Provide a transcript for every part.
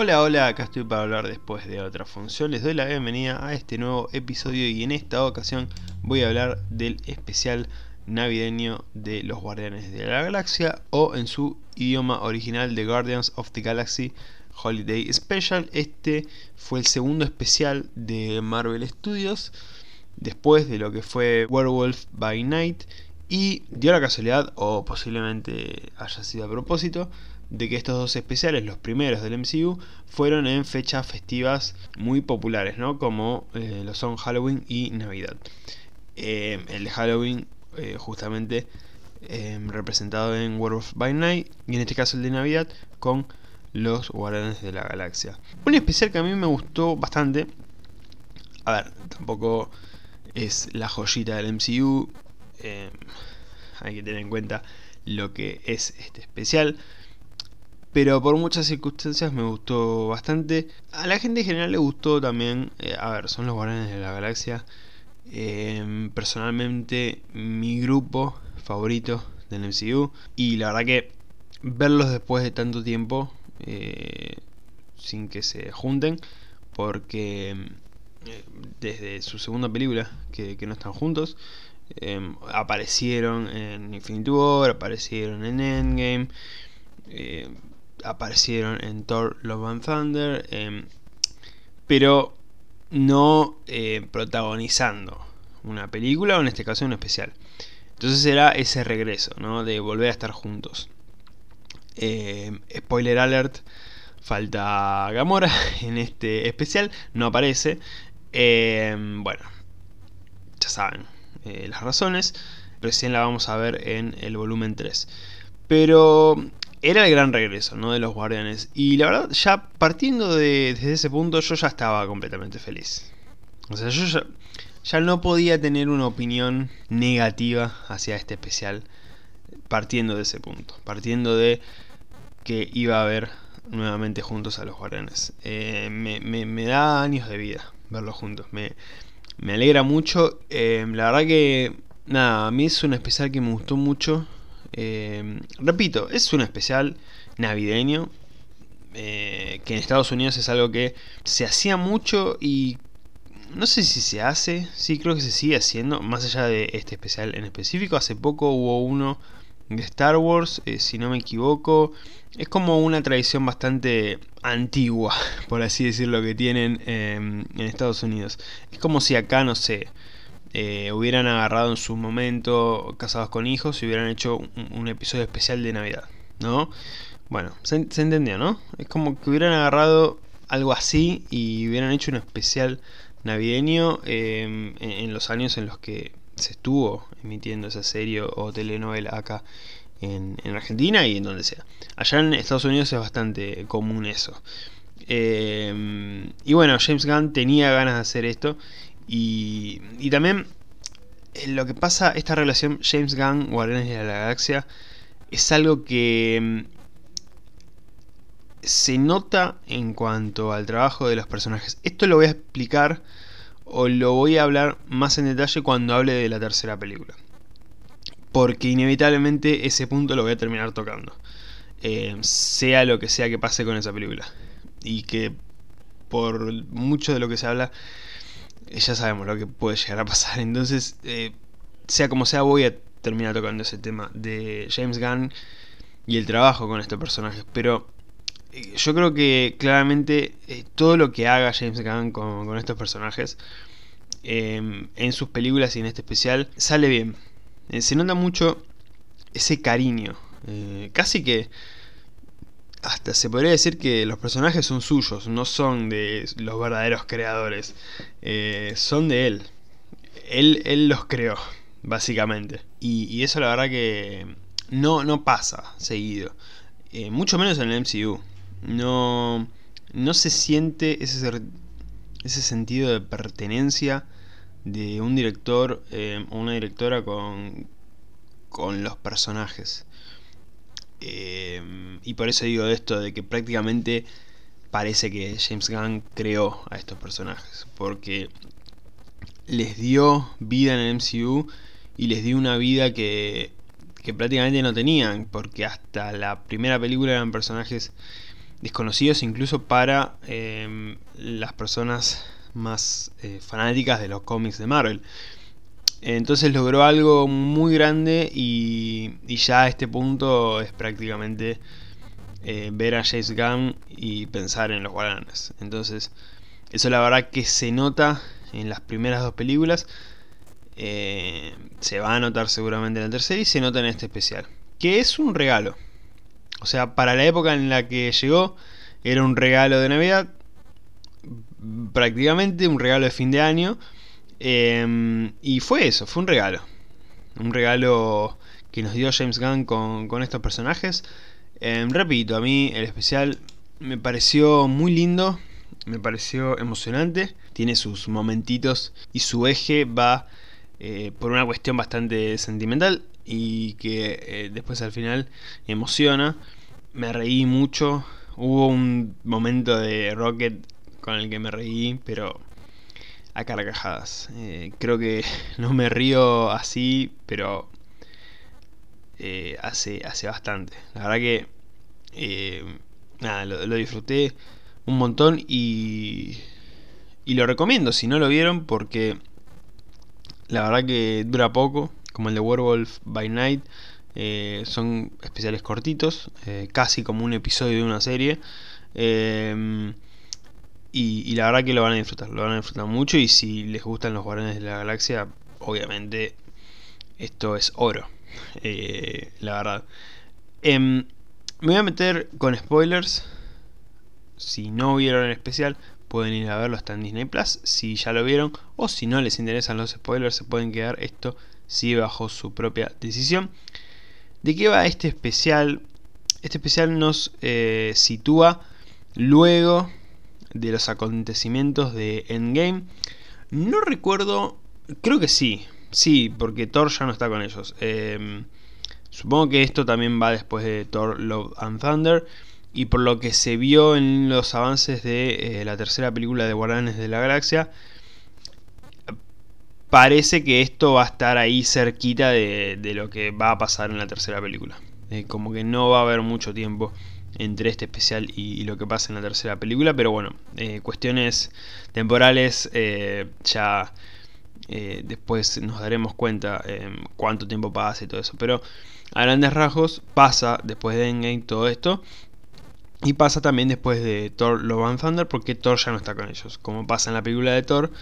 Hola, hola, acá estoy para hablar después de otra función. Les doy la bienvenida a este nuevo episodio y en esta ocasión voy a hablar del especial navideño de los Guardianes de la Galaxia o en su idioma original de Guardians of the Galaxy Holiday Special. Este fue el segundo especial de Marvel Studios después de lo que fue Werewolf by Night y dio la casualidad, o posiblemente haya sido a propósito, de que estos dos especiales, los primeros del MCU, fueron en fechas festivas muy populares, ¿no? Como eh, lo son Halloween y Navidad. Eh, el de Halloween, eh, justamente representado en Werewolf by Night, y en este caso el de Navidad, con los Guardianes de la Galaxia. Un especial que a mí me gustó bastante. A ver, tampoco es la joyita del MCU. hay que tener en cuenta lo que es este especial pero por muchas circunstancias me gustó bastante. A la gente en general le gustó también, eh, a ver, son los Guardianes de la Galaxia. Em, personalmente, mi grupo favorito del MCU. Y la verdad que verlos después de tanto tiempo, eh, sin que se junten, porque eh, desde su segunda película, que, no están juntos, em, aparecieron en Infinity War, aparecieron en Endgame aparecieron en Thor Love and Thunder, em, pero no eh, protagonizando una película o en este caso un especial. Entonces era ese regreso, ¿no? De volver a estar juntos. Em, spoiler alert, falta Gamora en este especial, no aparece. Em, bueno, ya saben eh, las razones. Recién la vamos a ver en el volumen 3. Pero era el gran regreso ¿no? de los guardianes. Y la verdad, ya partiendo de, desde ese punto, yo ya estaba completamente feliz. O sea, yo ya, no podía tener una opinión negativa hacia este especial partiendo de ese punto. Partiendo de que iba a ver nuevamente juntos a los guardianes. Eh, me, me, da años de vida verlos juntos. Me, me alegra mucho. Eh, la verdad que, nada, a mí es un especial que me gustó mucho. Eh, repito, es un especial navideño. Eh, que en Estados Unidos es algo que se hacía mucho y no sé si se hace, sí creo que se sigue haciendo, más allá de este especial en específico. Hace poco hubo uno de Star Wars, eh, si no me equivoco. Es como una tradición bastante antigua, por así decirlo, que tienen en Estados Unidos. Es como si acá, no sé, eh, hubieran agarrado en su momento Casados con Hijos y hubieran hecho un, episodio especial de Navidad, ¿no? Bueno, se, entendió, ¿no? Es como que hubieran agarrado algo así y hubieran hecho un especial navideño em, en, los años en los que se estuvo emitiendo esa serie o telenovela acá en, Argentina y en donde sea. Allá en Estados Unidos es bastante común eso. Em, y bueno, James Gunn tenía ganas de hacer esto y, y también eh, lo que pasa, esta relación James Gunn, Guardianes de la Galaxia, es algo que mm, se nota en cuanto al trabajo de los personajes. Esto lo voy a explicar o lo voy a hablar más en detalle cuando hable de la tercera película. Porque inevitablemente ese punto lo voy a terminar tocando. Eh, sea lo que sea que pase con esa película. Y que por mucho de lo que se habla ya sabemos lo que puede llegar a pasar. Entonces, eh, sea como sea, voy a terminar tocando ese tema de James Gunn y el trabajo con estos personajes. Pero eh, yo creo que claramente eh, todo lo que haga James Gunn con, estos personajes en sus películas y en este especial sale bien. se nota mucho ese cariño. casi que hasta se podría decir que los personajes son suyos, no son de los verdaderos creadores, eh, son de él. él. Él los creó, básicamente. Y, eso la verdad que no, no pasa seguido, eh, mucho menos en el MCU. No, no se siente ese, ese sentido de pertenencia de un director eh, o una directora con, con los personajes. Eh, y por eso digo esto de que prácticamente parece que James Gunn creó a estos personajes. Porque les dio vida en el MCU y les dio una vida que, que prácticamente no tenían. Porque hasta la primera película eran personajes desconocidos incluso para em, las personas más eh, fanáticas de los cómics de Marvel. Entonces logró algo muy grande y, ya a este punto es prácticamente eh, ver a James Gunn y pensar en los Guardianes. Entonces, eso la verdad que se nota en las primeras dos películas. Eh, se va a notar seguramente en la tercera y se nota en este especial. Que es un regalo. O sea, para la época en la que llegó, era un regalo de Navidad. Prácticamente un regalo de fin de año. Em, y fue eso, fue un regalo. Un regalo que nos dio James Gunn con, estos personajes. Em, repito, a mí el especial me pareció muy lindo. Me pareció emocionante. Tiene sus momentitos y su eje va eh, por una cuestión bastante sentimental y que eh, después al final emociona. Me reí mucho. Hubo un momento de Rocket con el que me reí, pero a carcajadas. Eh, creo que no me río así, pero hace, hace bastante. La verdad que nada, lo, disfruté un montón y, y lo recomiendo si no lo vieron porque la verdad que dura poco, como el de Werewolf by Night. Eh, son especiales cortitos, eh, casi como un episodio de una serie. Y, la verdad que lo van a disfrutar, lo van a disfrutar mucho. Y si les gustan los Guardianes de la Galaxia, obviamente esto es oro. Eh, la verdad. Em, me voy a meter con spoilers. Si no vieron el especial, pueden ir a verlo, está en Disney Plus. Si ya lo vieron o si no les interesan los spoilers, se pueden quedar. Esto sí bajo su propia decisión. ¿De qué va este especial? Este especial nos eh, sitúa luego de los acontecimientos de Endgame. No recuerdo, creo que sí, sí, porque Thor ya no está con ellos. Em, supongo que esto también va después de Thor Love and Thunder y por lo que se vio en los avances de eh, la tercera película de Guardianes de la Galaxia, parece que esto va a estar ahí cerquita de, lo que va a pasar en la tercera película. Eh, como que no va a haber mucho tiempo entre este especial y, lo que pasa en la tercera película, pero bueno, eh, cuestiones temporales ya después nos daremos cuenta cuánto tiempo pasa y todo eso, pero a grandes rasgos pasa después de Endgame todo esto y pasa también después de Thor Love and Thunder porque Thor ya no está con ellos. Como pasa en la película de Thor,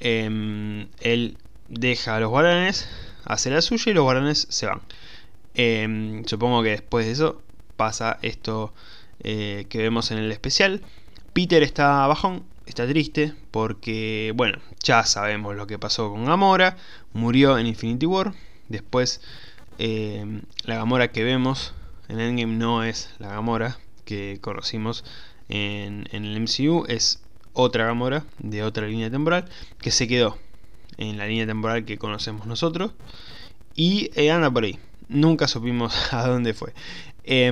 em, él deja a los guaranes, hace la suya y los guaranes se van. Em, supongo que después de eso pasa esto eh, que vemos en el especial. Peter está bajón, está triste porque, bueno, ya sabemos lo que pasó con Gamora. Murió en Infinity War. Después, em, la Gamora que vemos en Endgame no es la Gamora que conocimos en, el MCU es otra Gamora de otra línea temporal que se quedó en la línea temporal que conocemos nosotros y eh, anda por ahí. Nunca supimos a dónde fue.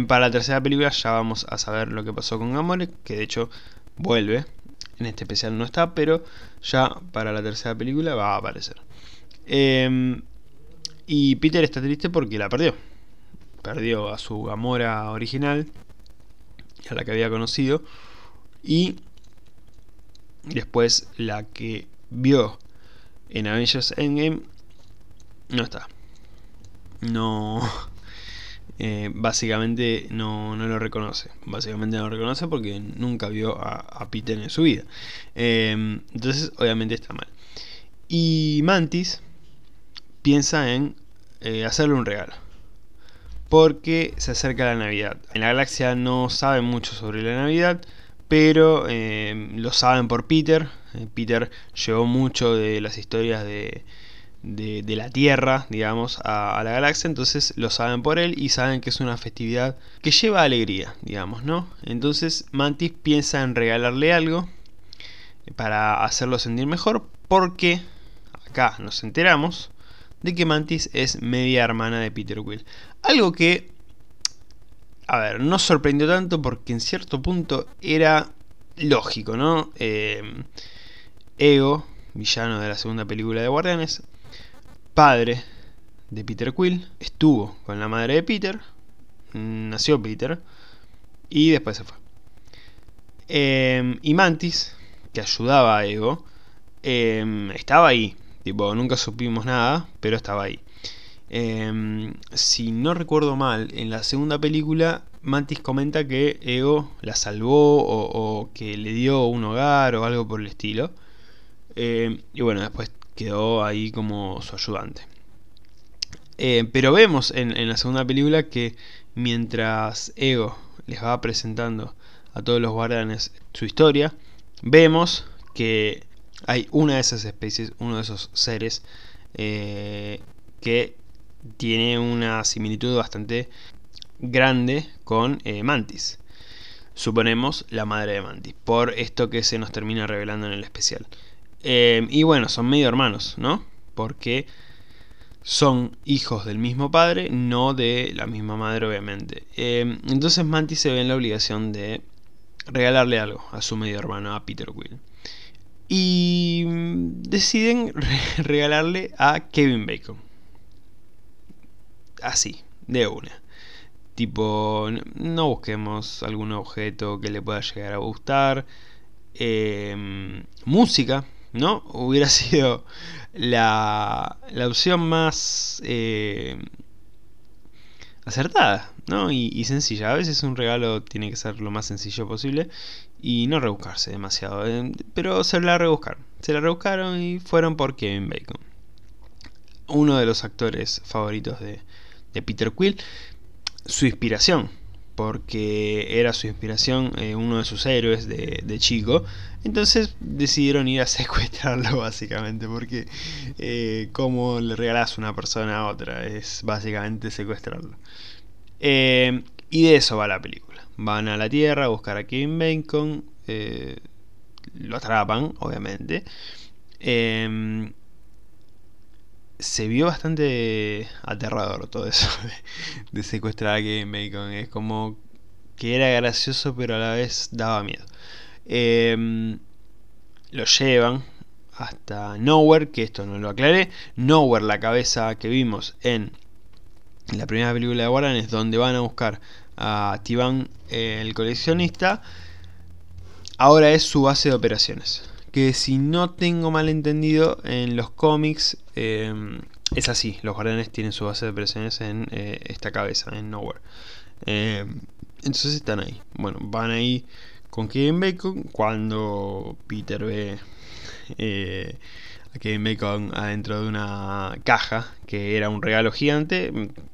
Para la tercera película ya vamos a saber lo que pasó con Gamora, que de hecho vuelve. En este especial no está, pero ya para la tercera película va a aparecer. Em, y Peter está triste porque la perdió. Perdió a su Gamora original, a la que había conocido, y después la que vio en Avengers Endgame no está. No. Eh, básicamente no, no, lo reconoce. Básicamente no lo reconoce porque nunca vio a, Peter en su vida. Em, entonces, obviamente está mal. Y Mantis piensa en eh, hacerle un regalo porque se acerca la Navidad. En la galaxia no saben mucho sobre la Navidad, pero eh, lo saben por Peter. Eh, Peter llevó mucho de las historias de, de, la Tierra, digamos, a, la galaxia, entonces lo saben por él y saben que es una festividad que lleva alegría, digamos, ¿no? Entonces Mantis piensa en regalarle algo para hacerlo sentir mejor, porque acá nos enteramos de que Mantis es media hermana de Peter Quill. Algo que, a ver, no sorprendió tanto porque en cierto punto era lógico, ¿no? Eh, Ego, villano de la segunda película de Guardianes, padre de Peter Quill, estuvo con la madre de Peter, nació Peter y después se fue. Em, y Mantis, que ayudaba a Ego, em, estaba ahí. Tipo, nunca supimos nada, pero estaba ahí. Em, si no recuerdo mal, en la segunda película Mantis comenta que Ego la salvó o, que le dio un hogar o algo por el estilo. y bueno, después quedó ahí como su ayudante. pero vemos en, en la segunda película que mientras Ego les va presentando a todos los guardianes su historia, vemos que hay una de esas especies, uno de esos seres eh, que tiene una similitud bastante grande con eh, Mantis. Suponemos la madre de Mantis, por esto que se nos termina revelando en el especial. Eh, y bueno, son medio hermanos, ¿no? Porque son hijos del mismo padre, no de la misma madre, obviamente. entonces Mantis se ve en la obligación de regalarle algo a su medio hermano, a Peter Quill. Y deciden regalarle a Kevin Bacon. Así, de una. Tipo, no busquemos algún objeto que le pueda llegar a gustar. Em, música, ¿no? Hubiera sido la, la opción más eh, acertada, ¿no? Y, sencilla. A veces un regalo tiene que ser lo más sencillo posible y no rebuscarse demasiado. Eh, pero se la rebuscaron. Se la rebuscaron y fueron por Kevin Bacon. Uno de los actores favoritos de, Peter Quill. Su inspiración, porque era su inspiración, eh, uno de sus héroes de, chico. Entonces decidieron ir a secuestrarlo básicamente, porque eh, como le regalas una persona a otra, es básicamente secuestrarlo. Eh, y de eso va la película. Van a la Tierra a buscar a Kevin Bacon. Eh, lo atrapan, obviamente. Se vio bastante aterrador todo eso de, secuestrar a Kevin Bacon. Es como que era gracioso, pero a la vez daba miedo. Em, lo llevan hasta Nowhere, que esto no lo aclaré. Nowhere, la cabeza que vimos en la primera película de Warren es donde van a buscar a Tivan el coleccionista. Ahora es su base de operaciones. Que si no tengo mal entendido, en los cómics eh, es así. Los guardianes tienen su base de operaciones en eh, esta cabeza, en Nowhere. Eh, entonces están ahí. Bueno, van ahí con Kevin Bacon. Cuando Peter ve a Kevin Bacon adentro de una caja, que era un regalo gigante,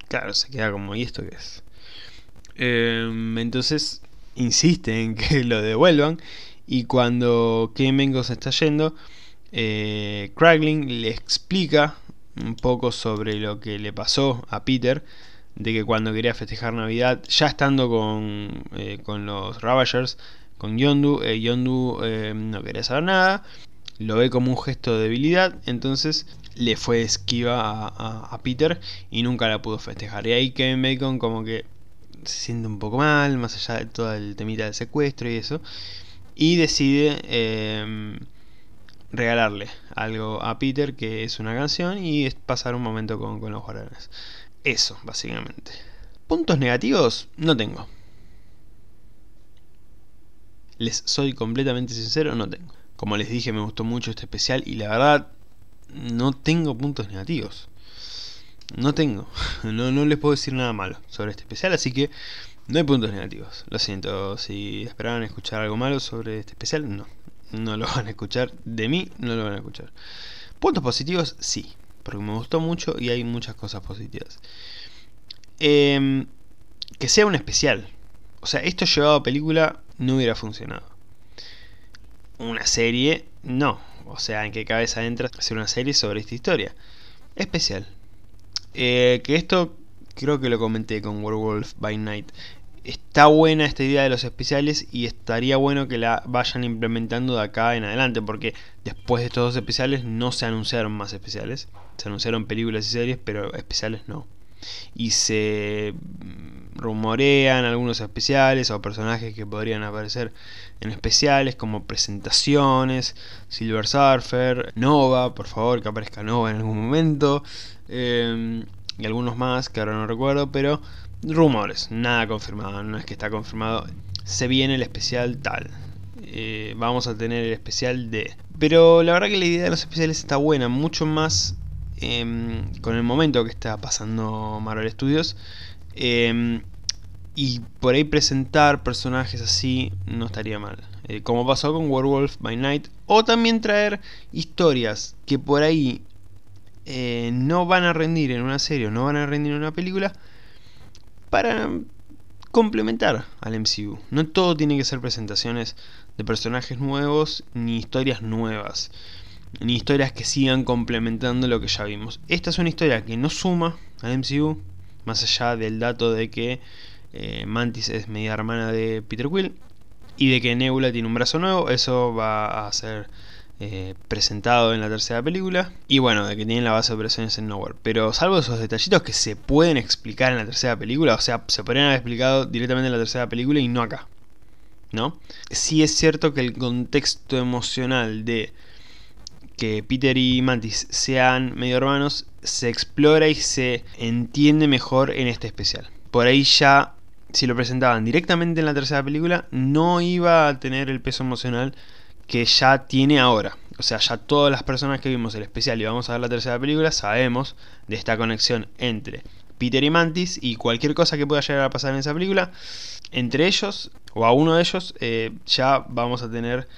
claro, se queda como, ¿y esto qué es? Entonces insiste en que lo devuelvan y cuando Bacon se está yendo, eh, le explica un poco sobre lo que le pasó a Peter, de que cuando quería festejar Navidad, ya estando con, eh, con los Ravagers, con Yondu, eh, Yondu eh, no quería saber nada, lo ve como un gesto de debilidad, entonces le fue esquiva a, Peter y nunca la pudo festejar. Y ahí Kevin Bacon como que se siente un poco mal, más allá de todo el temita del secuestro y eso, y decide em, regalarle algo a Peter que es una canción y pasar un momento con, con los guardianes. Eso, básicamente. Puntos negativos no tengo. Les soy completamente sincero, no tengo. Como les dije, me gustó mucho este especial y la verdad no tengo puntos negativos. No tengo. No, no les puedo decir nada malo sobre este especial, así que no hay puntos negativos. Lo siento, si esperaban escuchar algo malo sobre este especial, no. No lo van a escuchar. De mí, no lo van a escuchar. Puntos positivos, sí. Porque me gustó mucho y hay muchas cosas positivas. Em, que sea un especial. O sea, esto llevado a película no hubiera funcionado una serie, no. O sea, ¿en qué cabeza entra hacer una serie sobre esta historia? Especial. Eh, que esto creo que lo comenté con Werewolf by Night. Está buena esta idea de los especiales y estaría bueno que la vayan implementando de acá en adelante porque después de estos dos especiales no se anunciaron más especiales. Se anunciaron películas y series, pero especiales no. Y se rumorean algunos especiales o personajes que podrían aparecer en especiales como presentaciones, Silver Surfer, Nova, por favor que aparezca Nova en algún momento, em, y algunos más que ahora no recuerdo, pero rumores, nada confirmado, no es que está confirmado, se viene el especial tal. eh, vamos a tener el especial de... Pero la verdad que la idea de los especiales está buena, mucho más em, con el momento que está pasando Marvel Studios. Em, y por ahí presentar personajes así no estaría mal. Eh, como pasó con Werewolf by Night. O también traer historias que por ahí eh, no van a rendir en una serie o no van a rendir en una película. Para complementar al MCU. No todo tiene que ser presentaciones de personajes nuevos ni historias nuevas. Ni historias que sigan complementando lo que ya vimos. Esta es una historia que no suma al MCU. Más allá del dato de que eh, Mantis es media hermana de Peter Quill. Y de que Nebula tiene un brazo nuevo. Eso va a ser eh, presentado en la tercera película. Y bueno, de que tienen la base de operaciones en Nowhere. Pero salvo esos detallitos que se pueden explicar en la tercera película, o sea, se podrían haber explicado directamente en la tercera película y no acá. ¿No? Sí es cierto que el contexto emocional de que Peter y Mantis sean medio hermanos se explora y se entiende mejor en este especial. Por ahí ya, si lo presentaban directamente en la tercera película, no iba a tener el peso emocional que ya tiene ahora. O sea, ya todas las personas que vimos el especial y vamos a ver la tercera película sabemos de esta conexión entre Peter y Mantis y cualquier cosa que pueda llegar a pasar en esa película, entre ellos o a uno de ellos, eh, ya vamos a tener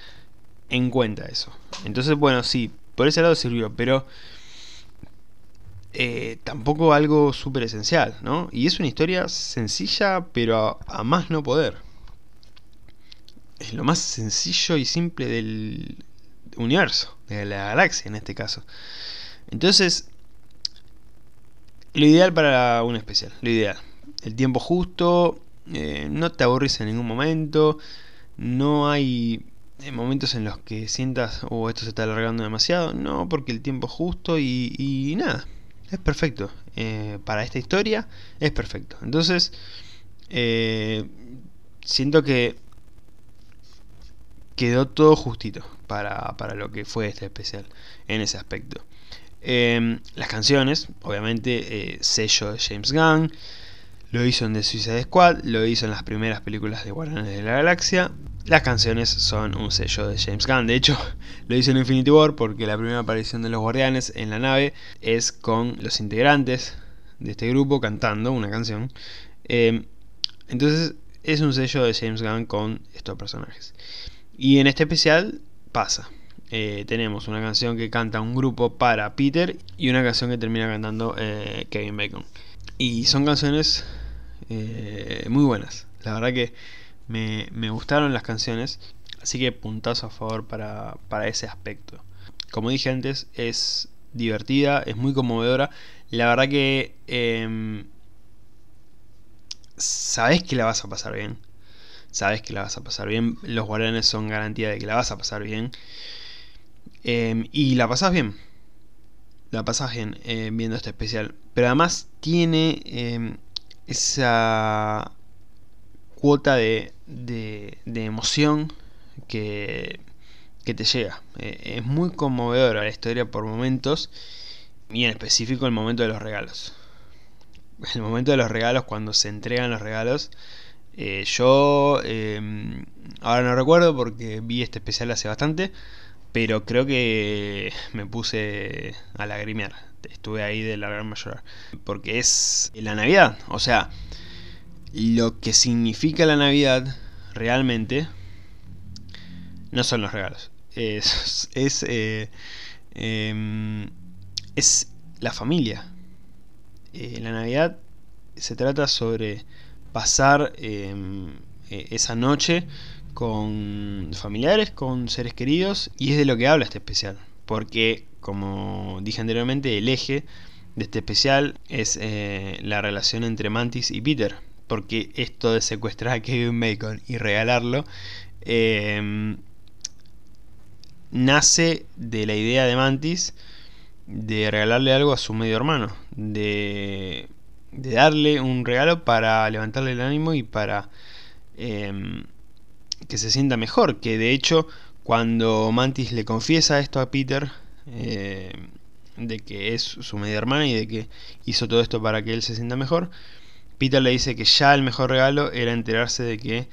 en cuenta eso. Entonces, bueno, sí, por ese lado sirvió, pero eh, tampoco algo súper esencial, ¿no? Y es una historia sencilla, pero a más no poder es lo más sencillo y simple del universo, de la galaxia en este caso. Entonces, lo ideal para un especial, lo ideal. El tiempo justo, eh, no te aburrís en ningún momento, no hay eh, momentos en los que sientas, oh, esto se está alargando demasiado, no, porque el tiempo justo y, nada, es perfecto. Eh, para esta historia es perfecto. Entonces, siento que quedó todo justito para, lo que fue este especial en ese aspecto. Em, las canciones, obviamente, eh, sello de James Gunn, lo hizo en The Suicide Squad, lo hizo en las primeras películas de Guardianes de la Galaxia. Las canciones son un sello de James Gunn, de hecho, lo hizo en Infinity War porque la primera aparición de los Guardianes en la nave es con los integrantes de este grupo cantando una canción. Em, entonces, es un sello de James Gunn con estos personajes. Y en este especial pasa. Eh, tenemos una canción que canta un grupo para Peter y una canción que termina cantando eh, Kevin Bacon. Y son canciones eh, muy buenas. La verdad que me, gustaron las canciones. Así que puntazo a favor para, para ese aspecto. Como dije antes, es divertida, es muy conmovedora. La verdad que em, sabes que la vas a pasar bien sabes que la vas a pasar bien. Los guardianes son garantía de que la vas a pasar bien. Em, y la pasas bien. La pasas bien eh, viendo este especial. Pero además tiene em, esa cuota de, de, emoción que, que, te llega. Eh, es muy conmovedora la historia por momentos. Y en específico el momento de los regalos. El momento de los regalos, cuando se entregan los regalos, eh, yo em, ahora no recuerdo porque vi este especial hace bastante, pero creo que me puse a lagrimear. Estuve ahí de la gran mayor. Porque es la Navidad. O sea, lo que significa la Navidad realmente no son los regalos. Es, es, eh, em, es la familia. Eh, la Navidad se trata sobre pasar em, e, esa noche con familiares, con seres queridos, y es de lo que habla este especial, porque como dije anteriormente, el eje de este especial es eh, la relación entre Mantis y Peter, porque esto de secuestrar a Kevin Bacon y regalarlo em, nace de la idea de Mantis de regalarle algo a su medio hermano, de de darle un regalo para levantarle el ánimo y para em, que se sienta mejor. Que de hecho, cuando Mantis le confiesa esto a Peter, eh, de que es su media hermana y de que hizo todo esto para que él se sienta mejor, Peter le dice que ya el mejor regalo era enterarse de que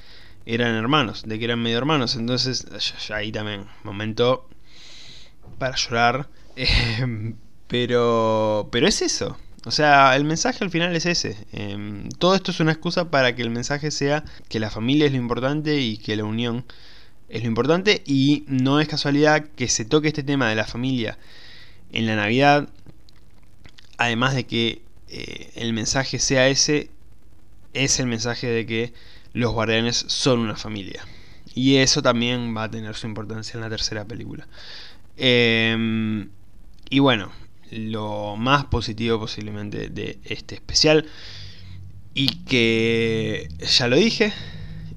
eran hermanos, de que eran medio hermanos. Entonces, ahí también, momento para llorar. Eh, pero, pero es eso. O sea, el mensaje al final es ese. Em, todo esto es una excusa para que el mensaje sea que la familia es lo importante y que la unión es lo importante. Y no es casualidad que se toque este tema de la familia en la Navidad. Además de que eh, el mensaje sea ese, es el mensaje de que los guardianes son una familia. Y eso también va a tener su importancia en la tercera película. Em, y bueno, lo más positivo posiblemente de este especial. Y que ya lo dije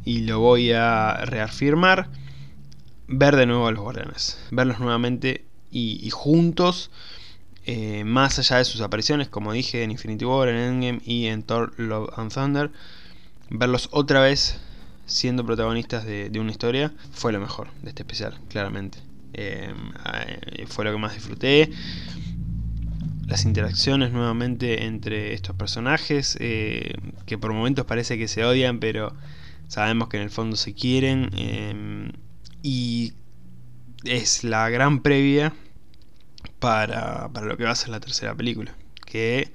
y lo voy a reafirmar. Ver de nuevo a los guardianes. Verlos nuevamente y juntos eh, más allá de sus apariciones, como dije, en Infinity War, en Endgame y en Thor Love and Thunder, verlos otra vez siendo protagonistas de, una historia fue lo mejor de este especial, claramente. Eh, eh, fue lo que más disfruté. Las interacciones nuevamente entre estos personajes, que por momentos parece que se odian, pero sabemos que en el fondo se quieren. y es la gran previa para, para lo que va a ser la tercera película. Que...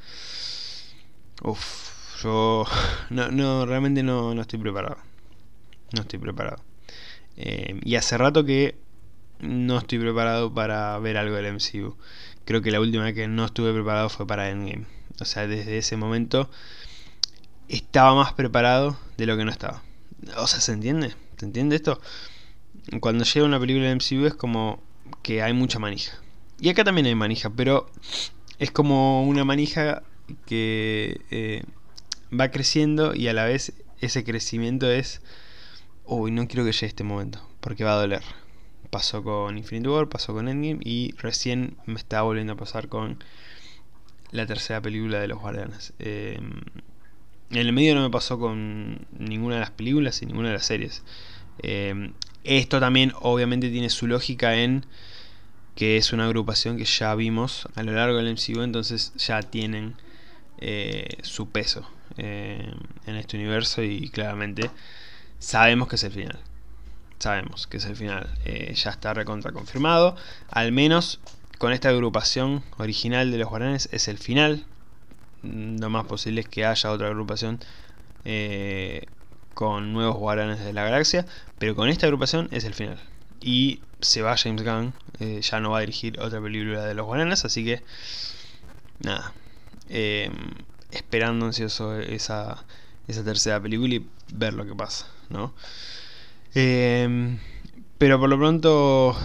Uff, yo no, no, realmente no, no estoy preparado. No estoy preparado. Eh, y hace rato que no estoy preparado para ver algo del MCU. Creo que la última vez que no estuve preparado fue para Endgame. O sea, desde ese momento estaba más preparado de lo que no estaba. O sea, ¿se entiende? ¿Se entiende esto? Cuando llega una película de MCU es como que hay mucha manija. Y acá también hay manija, pero es como una manija que eh, va creciendo y a la vez ese crecimiento es, uy, no quiero que llegue este momento, porque va a doler. Pasó con Infinity War, pasó con Endgame y recién me está volviendo a pasar con la tercera película de los Guardianes. Em, en el medio no me pasó con ninguna de las películas y ninguna de las series. Em, esto también obviamente tiene su lógica en que es una agrupación que ya vimos a lo largo del MCU, entonces ya tienen eh, su peso eh, en este universo y claramente sabemos que es el final. Sabemos que es el final. Eh, ya está recontra confirmado. Al menos con esta agrupación original de los guaranes es el final. Lo más posible es que haya otra agrupación con nuevos guaranes de la galaxia. Pero con esta agrupación es el final. Y se va James Gunn, eh, ya no va a dirigir otra película de los Guaranas, así que nada, eh, esperando ansioso esa tercera película y ver lo que pasa, ¿no? Eh, pero por lo pronto,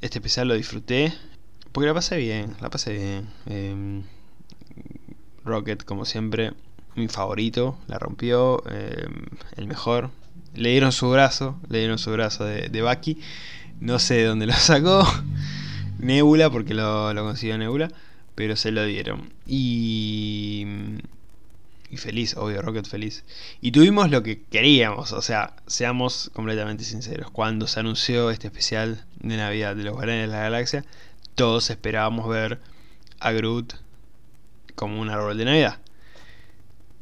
este especial lo disfruté, porque la pasé bien, la pasé bien. Rocket, como siempre, mi favorito, la rompió, el mejor. Le dieron su brazo, le dieron su brazo de, de Bucky. No sé de dónde lo sacó. Nebula, porque lo, lo consiguió Nebula. Pero se lo dieron. Y. Y feliz, obvio, Rocket feliz. Y tuvimos lo que queríamos, o sea, seamos completamente sinceros. Cuando se anunció este especial de Navidad de los Guardianes de la Galaxia, todos esperábamos ver a Groot como un árbol de Navidad.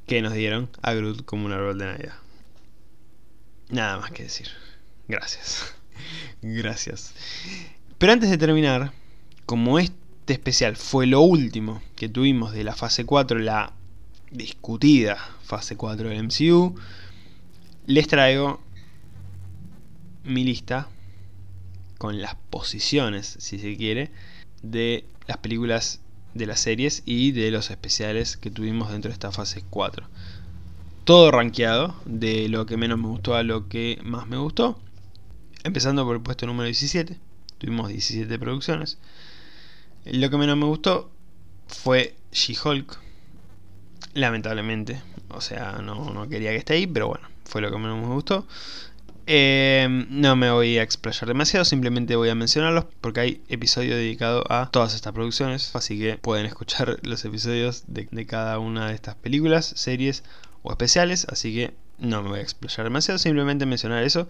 ¿Qué nos dieron? A Groot como un árbol de Navidad. Nada más que decir. Gracias. Gracias. Pero antes de terminar, como este especial fue lo último que tuvimos de la fase 4, la discutida fase 4 del MCU, les traigo mi lista con las posiciones, si se quiere, de las películas de las series y de los especiales que tuvimos dentro de esta fase 4. Todo rankeado, de lo que menos me gustó a lo que más me gustó. Empezando por el puesto número 17, tuvimos 17 producciones. Lo que menos me gustó fue She-Hulk, lamentablemente. O sea, no, quería que esté ahí, pero bueno, fue lo que menos me gustó. Em, no me voy a explayar demasiado, simplemente voy a mencionarlos porque hay episodio dedicado a todas estas producciones, así que pueden escuchar los episodios de, de cada una de estas películas, series o especiales, así que no me voy a explayar demasiado, simplemente mencionar eso.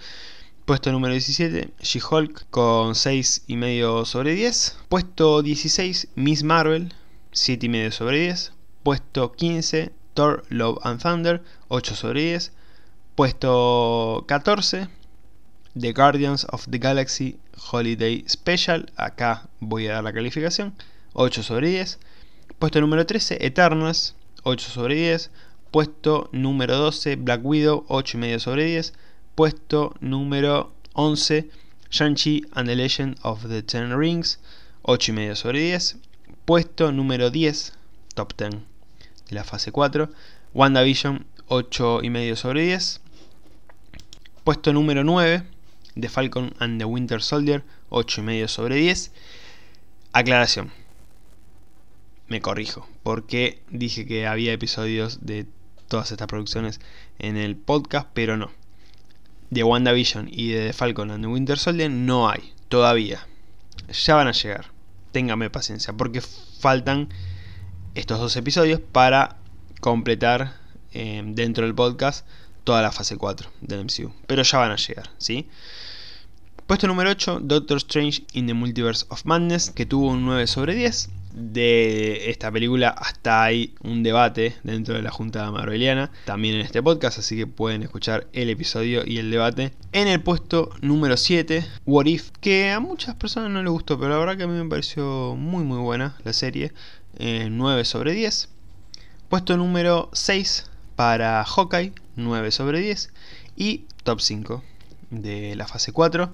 Puesto número 17, She-Hulk con 6,5 sobre 10. Puesto 16, Miss Marvel, 7,5 sobre 10. Puesto 15, Thor Love and Thunder, 8 sobre 10. Puesto 14, The Guardians of the Galaxy Holiday Special. Acá voy a dar la calificación. 8 sobre 10. Puesto número 13, Eternals. 8 sobre 10. Puesto número 12, Black Widow. 8,5 sobre 10. Puesto número 11, Shang-Chi and the Legend of the Ten Rings. 8,5 sobre 10. Puesto número 10, top 10 de la fase 4. WandaVision, 8,5 sobre 10. Puesto número 9, The Falcon and the Winter Soldier, 8,5 sobre 10. Aclaración. Me corrijo, porque dije que había episodios de todas estas producciones en el podcast, pero no. De WandaVision y de The Falcon and the Winter Soldier no hay, todavía. Ya van a llegar. Téngame paciencia, porque faltan estos dos episodios para completar eh, dentro del podcast toda la fase 4 del MCU. Pero ya van a llegar, ¿sí? Puesto número 8, Doctor Strange in the Multiverse of Madness, que tuvo un 9 sobre 10. De esta película hasta hay un debate dentro de la Junta Marveliana, también en este podcast, así que pueden escuchar el episodio y el debate. En el puesto número 7, What If, que a muchas personas no les gustó, pero la verdad que a mí me pareció muy muy buena la serie, 9 eh, sobre 10. Puesto número 6 para Hawkeye, 9 sobre 10. Y top 5 de la fase 4.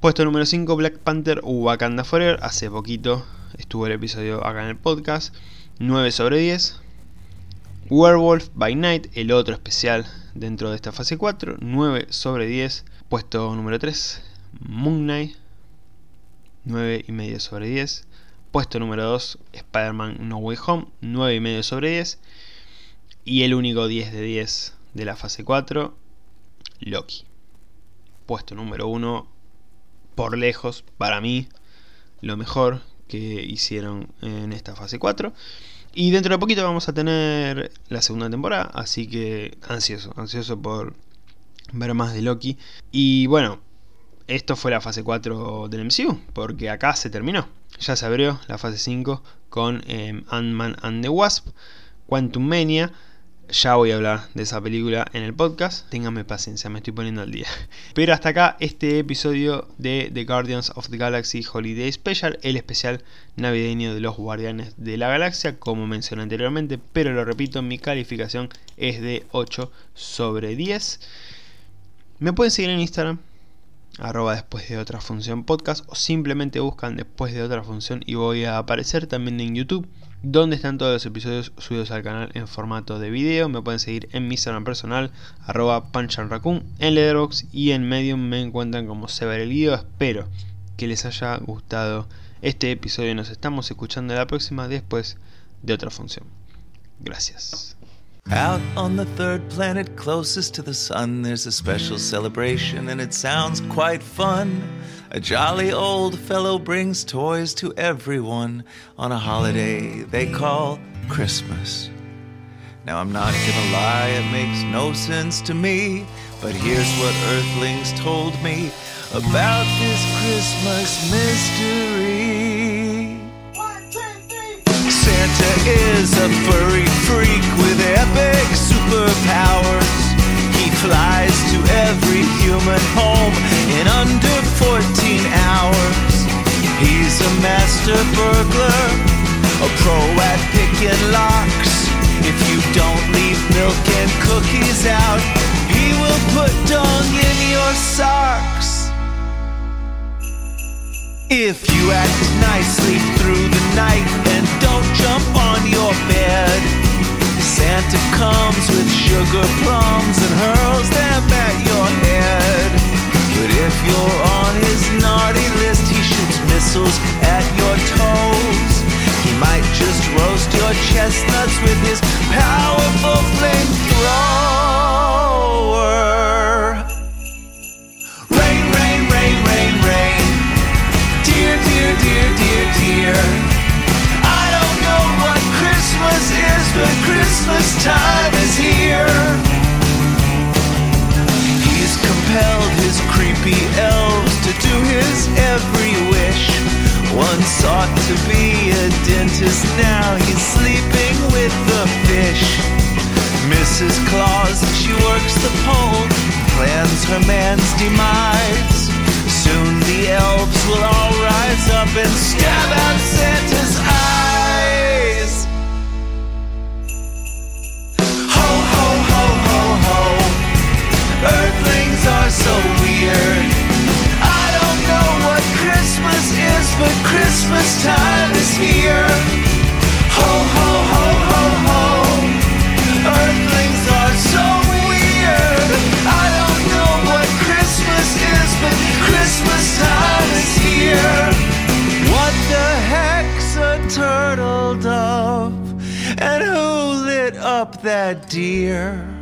Puesto número 5, Black Panther Wakanda Forever. Hace poquito estuvo el episodio acá en el podcast. 9 sobre 10. Werewolf by Night, el otro especial dentro de esta fase 4. 9 sobre 10. Puesto número 3, Moon Knight. 9 y medio sobre 10. Puesto número 2, Spider-Man No Way Home. 9 y medio sobre 10. Y el único 10 de 10 de la fase 4, Loki. Puesto número 1, por lejos, para mí, lo mejor que hicieron en esta fase 4. Y dentro de poquito vamos a tener la segunda temporada, así que ansioso, ansioso por ver más de Loki. Y bueno, esto fue la fase 4 del MCU, porque acá se terminó. Ya se abrió la fase 5 con eh, Ant-Man and the Wasp, Quantum Mania ya voy a hablar de esa película en el podcast. Ténganme paciencia, me estoy poniendo al día. Pero hasta acá este episodio de The Guardians of the Galaxy Holiday Special, el especial navideño de los Guardianes de la Galaxia, como mencioné anteriormente. Pero lo repito, mi calificación es de 8 sobre 10. Me pueden seguir en Instagram, arroba después de otra función podcast, o simplemente buscan después de otra función y voy a aparecer también en YouTube donde están todos los episodios subidos al canal en formato de video. Me pueden seguir en mi Instagram personal, arroba punchandraccoon, en Letterboxd y en Medium me encuentran como Sever el Guido. Espero que les haya gustado este episodio. Nos estamos escuchando la próxima después de otra función. Gracias. Out on the third planet closest to the sun, there's a special celebration, and it sounds quite fun. A jolly old fellow brings toys to everyone on a holiday they call Christmas. Now, I'm not gonna lie, it makes no sense to me, but here's what Earthlings told me about this Christmas mystery. Is a furry freak with epic superpowers. He flies to every human home in under 14 hours. He's a master burglar, a pro at picking locks. If you don't leave milk and cookies out, he will put dung in your socks. If you act nicely through the night and don't jump on your bed, Santa comes with sugar plums and hurls them at your head. But if you're on his naughty list, he shoots missiles at your toes. He might just roast your chestnuts with his powerful flamethrower. Christmas time is here. He's compelled his creepy elves to do his every wish. One sought to be a dentist, now he's sleeping with the fish. Mrs. Claus, she works the pole, plans her man's demise. Soon the elves will all rise up and stab out Santa's eyes. Earthlings are so weird. I don't know what Christmas is, but Christmas time is here. Ho, ho, ho, ho, ho. Earthlings are so weird. I don't know what Christmas is, but Christmas time is here. What the heck's a turtle dove? And who lit up that deer?